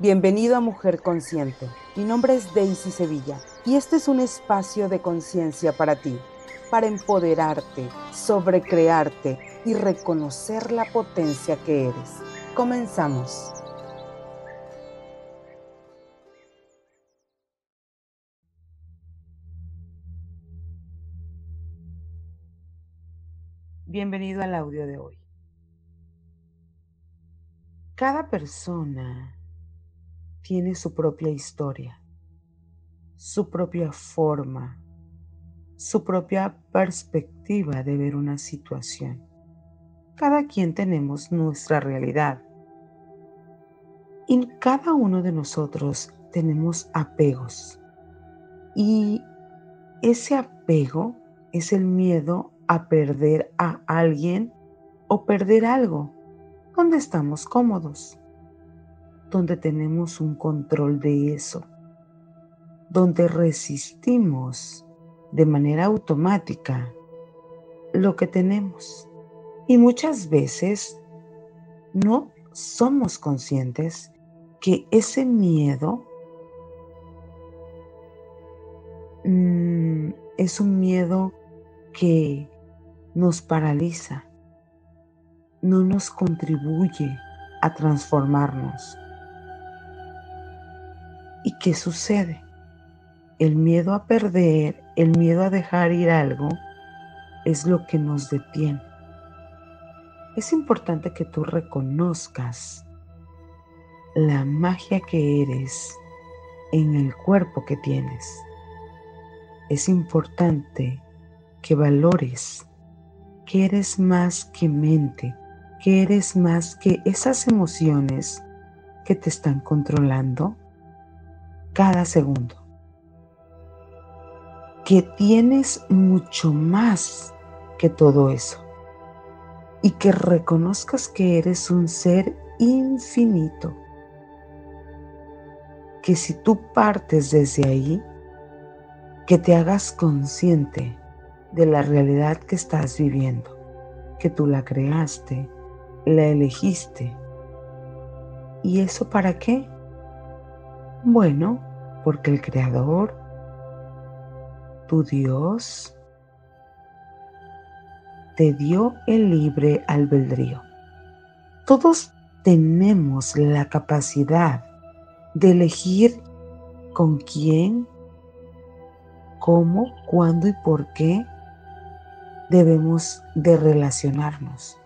Bienvenido a Mujer Consciente. Mi nombre es Daisy Sevilla y este es un espacio de conciencia para ti, para empoderarte, sobrecrearte y reconocer la potencia que eres. Comenzamos. Bienvenido al audio de hoy. Cada persona tiene su propia historia, su propia forma, su propia perspectiva de ver una situación. Cada quien tenemos nuestra realidad. Y cada uno de nosotros tenemos apegos. Y ese apego es el miedo a perder a alguien o perder algo donde estamos cómodos, donde tenemos un control de eso, donde resistimos de manera automática lo que tenemos. Y muchas veces no somos conscientes que ese miedo mm, es un miedo que nos paraliza, no nos contribuye a transformarnos. ¿Y qué sucede? El miedo a perder, el miedo a dejar ir algo, es lo que nos detiene. Es importante que tú reconozcas la magia que eres en el cuerpo que tienes. Es importante que valores que eres más que mente, que eres más que esas emociones que te están controlando cada segundo. Que tienes mucho más que todo eso. Y que reconozcas que eres un ser infinito. Que si tú partes desde ahí, que te hagas consciente de la realidad que estás viviendo, que tú la creaste, la elegiste. ¿Y eso para qué? Bueno, porque el Creador, tu Dios, te dio el libre albedrío. Todos tenemos la capacidad de elegir con quién, cómo, cuándo y por qué debemos de relacionarnos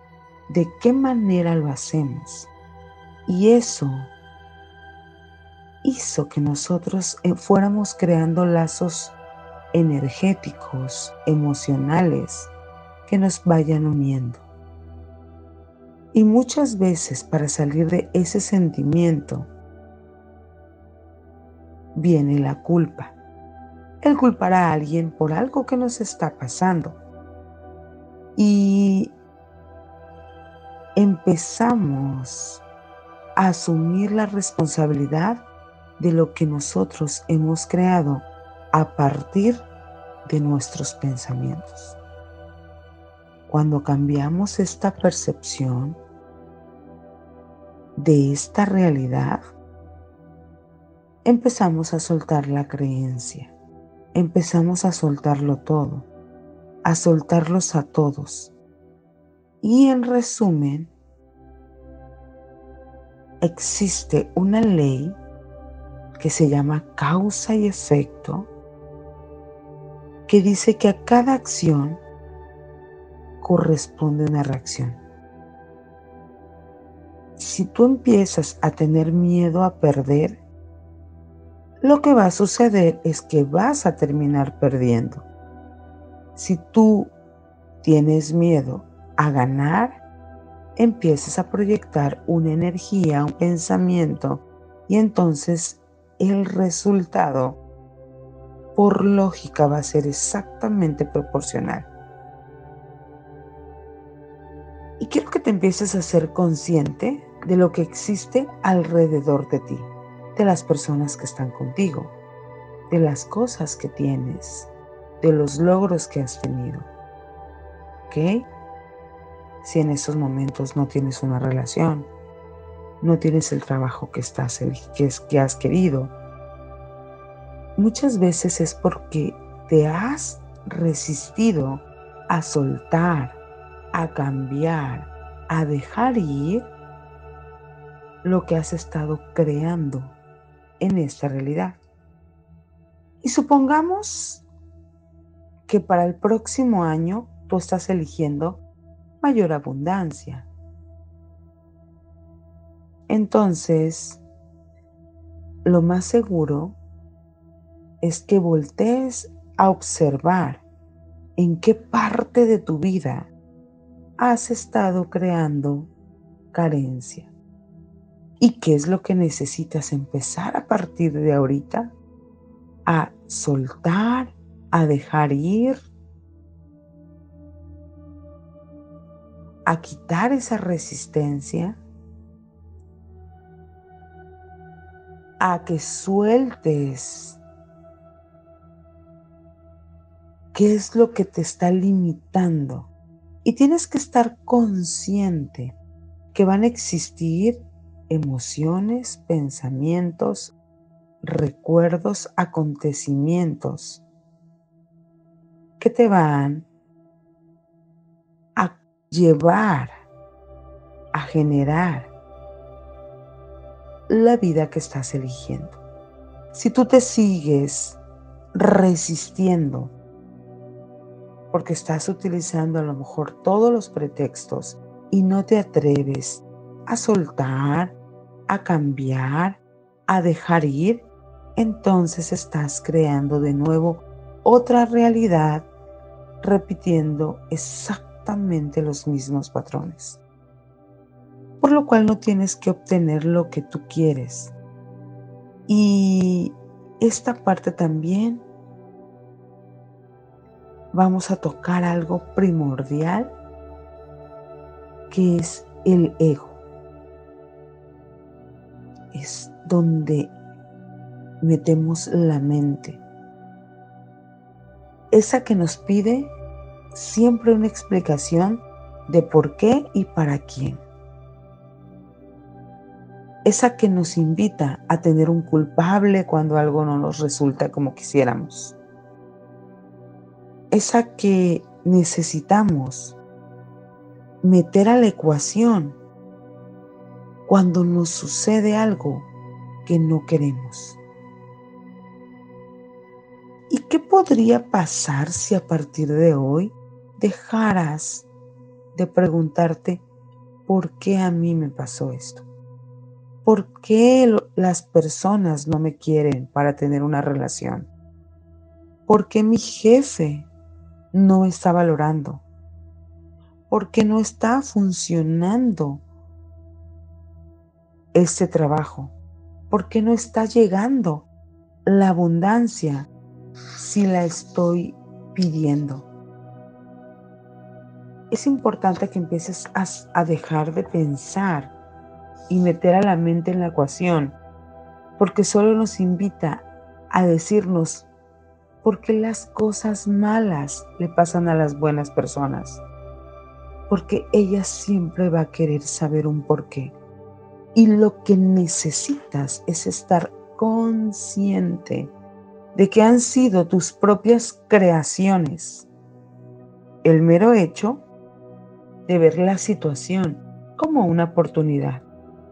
de qué manera lo hacemos. Y eso hizo que nosotros eh, fuéramos creando lazos energéticos, emocionales, que nos vayan uniendo. Y muchas veces para salir de ese sentimiento viene la culpa. El culpar a alguien por algo que nos está pasando. Y empezamos a asumir la responsabilidad de lo que nosotros hemos creado a partir de nuestros pensamientos. Cuando cambiamos esta percepción de esta realidad, empezamos a soltar la creencia, empezamos a soltarlo todo, a soltarlos a todos y en resumen, existe una ley que se llama causa y efecto, que dice que a cada acción corresponde una reacción. Si tú empiezas a tener miedo a perder, lo que va a suceder es que vas a terminar perdiendo. Si tú tienes miedo a ganar, empieces a proyectar una energía, un pensamiento y entonces el resultado por lógica va a ser exactamente proporcional. Y quiero que te empieces a ser consciente de lo que existe alrededor de ti, de las personas que están contigo, de las cosas que tienes, de los logros que has tenido. ¿Ok? si en estos momentos no tienes una relación, no tienes el trabajo que, estás, que, que has querido. Muchas veces es porque te has resistido a soltar, a cambiar, a dejar ir lo que has estado creando en esta realidad. Y supongamos que para el próximo año tú estás eligiendo mayor abundancia. Entonces, lo más seguro es que voltees a observar en qué parte de tu vida has estado creando carencia. ¿Y qué es lo que necesitas empezar a partir de ahorita? A soltar, a dejar ir, a quitar esa resistencia, a que sueltes qué es lo que te está limitando. Y tienes que estar consciente que van a existir emociones, pensamientos, recuerdos, acontecimientos que te van a llevar a generar la vida que estás eligiendo. Si tú te sigues resistiendo porque estás utilizando a lo mejor todos los pretextos y no te atreves a soltar, a cambiar, a dejar ir, entonces estás creando de nuevo otra realidad repitiendo exactamente los mismos patrones. Por lo cual no tienes que obtener lo que tú quieres. Y esta parte también vamos a tocar algo primordial que es el ego. Es donde metemos la mente. Esa que nos pide siempre una explicación de por qué y para quién. Esa que nos invita a tener un culpable cuando algo no nos resulta como quisiéramos esa que necesitamos meter a la ecuación cuando nos sucede algo que no queremos. ¿Y qué podría pasar si a partir de hoy dejaras de preguntarte por qué a mí me pasó esto? ¿Por qué las personas no me quieren para tener una relación? ¿Por qué mi jefe no está valorando, porque no está funcionando este trabajo, porque no está llegando la abundancia si la estoy pidiendo. Es importante que empieces a, a dejar de pensar y meter a la mente en la ecuación, porque solo nos invita a decirnos ¿Por qué las cosas malas le pasan a las buenas personas? Porque ella siempre va a querer saber un porqué. Y lo que necesitas es estar consciente de que han sido tus propias creaciones. El mero hecho de ver la situación como una oportunidad,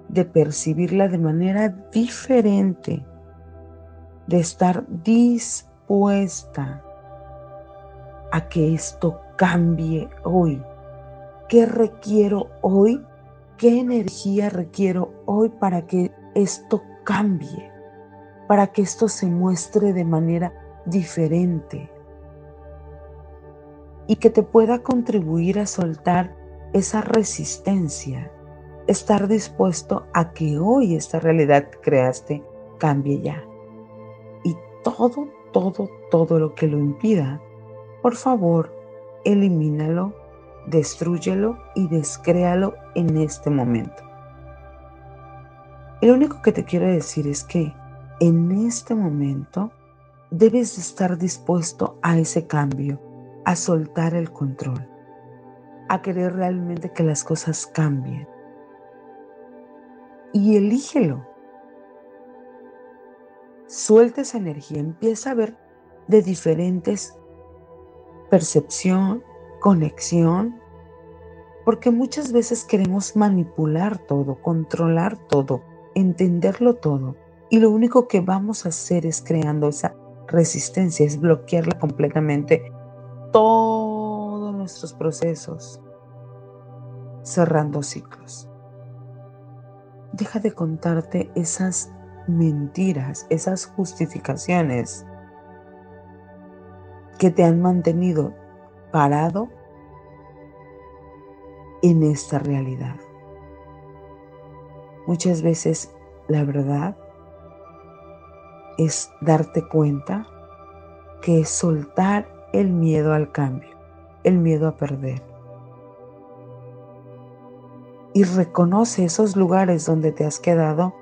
de percibirla de manera diferente, de estar dispuesto a que esto cambie hoy. ¿Qué requiero hoy? ¿Qué energía requiero hoy para que esto cambie? Para que esto se muestre de manera diferente y que te pueda contribuir a soltar esa resistencia, estar dispuesto a que hoy esta realidad que creaste cambie ya. Y todo todo, todo lo que lo impida, por favor, elimínalo, destruyelo y descréalo en este momento. Lo único que te quiero decir es que en este momento debes estar dispuesto a ese cambio, a soltar el control, a querer realmente que las cosas cambien. Y elígelo. Suelta esa energía, empieza a ver de diferentes percepción, conexión, porque muchas veces queremos manipular todo, controlar todo, entenderlo todo, y lo único que vamos a hacer es creando esa resistencia, es bloquearla completamente todos nuestros procesos, cerrando ciclos. Deja de contarte esas mentiras, esas justificaciones que te han mantenido parado en esta realidad. Muchas veces la verdad es darte cuenta que es soltar el miedo al cambio, el miedo a perder. Y reconoce esos lugares donde te has quedado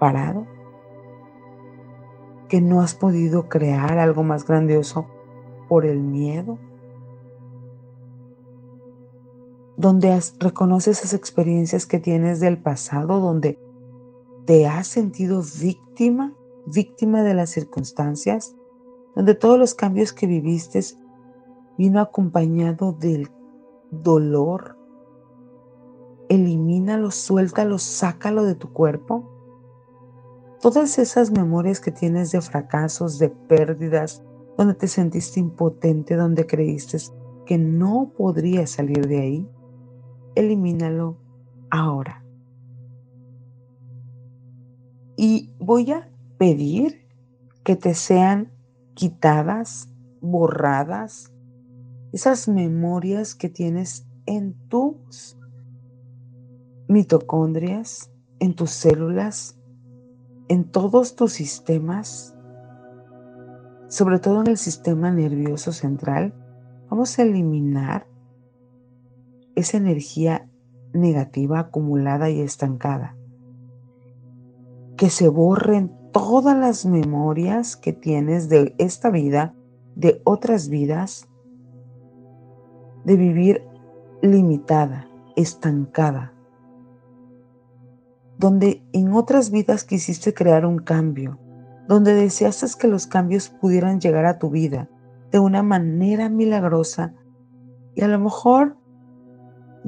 parado, que no has podido crear algo más grandioso por el miedo, donde reconoces esas experiencias que tienes del pasado, donde te has sentido víctima, víctima de las circunstancias, donde todos los cambios que viviste vino acompañado del dolor. Elimínalo, suéltalo, sácalo de tu cuerpo. Todas esas memorias que tienes de fracasos, de pérdidas, donde te sentiste impotente, donde creíste que no podrías salir de ahí, elimínalo ahora. Y voy a pedir que te sean quitadas, borradas, esas memorias que tienes en tus mitocondrias, en tus células, en todos tus sistemas, sobre todo en el sistema nervioso central, vamos a eliminar esa energía negativa acumulada y estancada. Que se borren todas las memorias que tienes de esta vida, de otras vidas, de vivir limitada, estancada, donde en otras vidas quisiste crear un cambio, donde deseaste que los cambios pudieran llegar a tu vida de una manera milagrosa y a lo mejor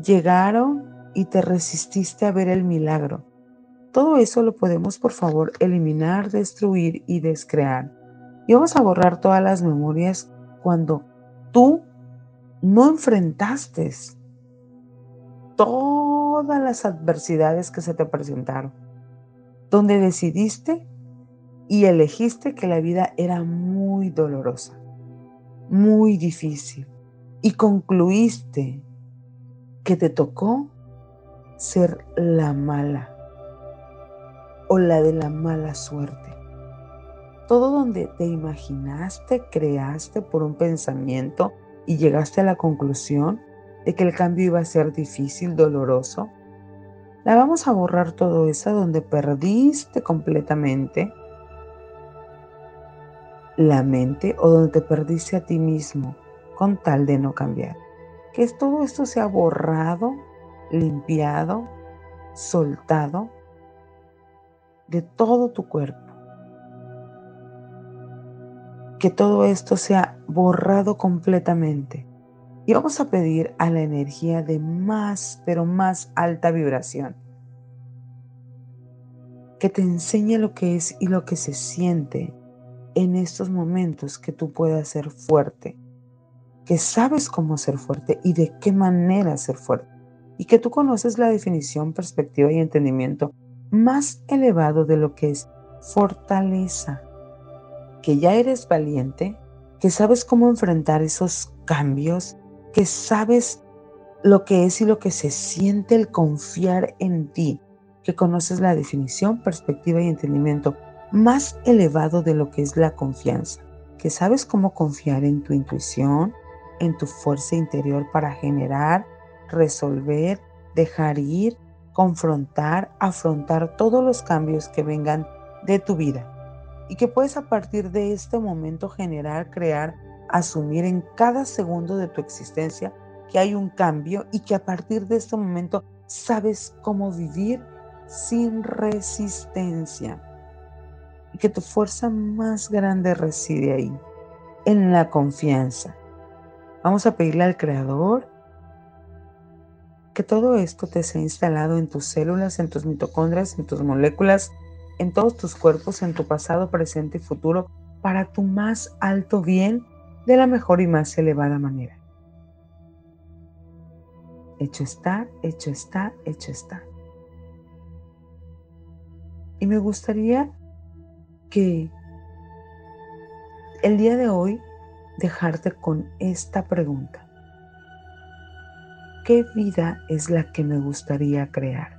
llegaron y te resististe a ver el milagro. Todo eso lo podemos, por favor, eliminar, destruir y descrear. Y vamos a borrar todas las memorias cuando tú no enfrentaste todas las adversidades que se te presentaron, donde decidiste y elegiste que la vida era muy dolorosa, muy difícil, y concluiste que te tocó ser la mala o la de la mala suerte. Todo donde te imaginaste, creaste por un pensamiento y llegaste a la conclusión de que el cambio iba a ser difícil, doloroso, la vamos a borrar todo eso donde perdiste completamente la mente o donde te perdiste a ti mismo con tal de no cambiar que todo esto sea borrado, limpiado, soltado de todo tu cuerpo. Que todo esto sea borrado completamente. Y vamos a pedir a la energía de más, pero más alta vibración. Que te enseñe lo que es y lo que se siente en estos momentos que tú puedas ser fuerte, que sabes cómo ser fuerte y de qué manera ser fuerte, y que tú conoces la definición, perspectiva y entendimiento más elevado de lo que es fortaleza, que ya eres valiente, que sabes cómo enfrentar esos cambios, que sabes lo que es y lo que se siente el confiar en ti, que conoces la definición, perspectiva y entendimiento más elevado de lo que es la confianza, que sabes cómo confiar en tu intuición, en tu fuerza interior para generar, resolver, dejar ir, confrontar, afrontar todos los cambios que vengan de tu vida. Y que puedes a partir de este momento generar, crear, asumir en cada segundo de tu existencia que hay un cambio y que a partir de este momento sabes cómo vivir sin resistencia y que tu fuerza más grande reside ahí, en la confianza. Vamos a pedirle al Creador que todo esto te sea instalado en tus células, en tus mitocondrias, en tus moléculas, en todos tus cuerpos, en tu pasado, presente y futuro, para tu más alto bien de la mejor y más elevada manera. Hecho está, hecho está, hecho está. Y me gustaría que el día de hoy dejarte con esta pregunta. ¿Qué vida es la que me gustaría crear?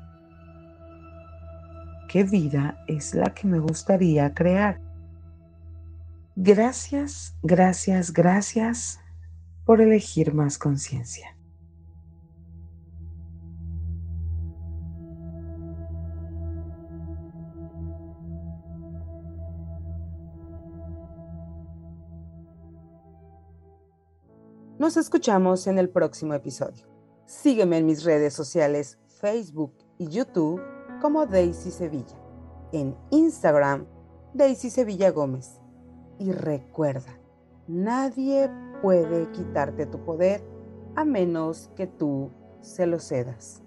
¿Qué vida es la que me gustaría crear? Gracias, gracias, gracias por elegir más conciencia. Nos escuchamos en el próximo episodio. Sígueme en mis redes sociales Facebook y YouTube como Daisy Sevilla. En Instagram, Daisy Sevilla Gómez. Y recuerda, nadie puede quitarte tu poder a menos que tú se lo cedas.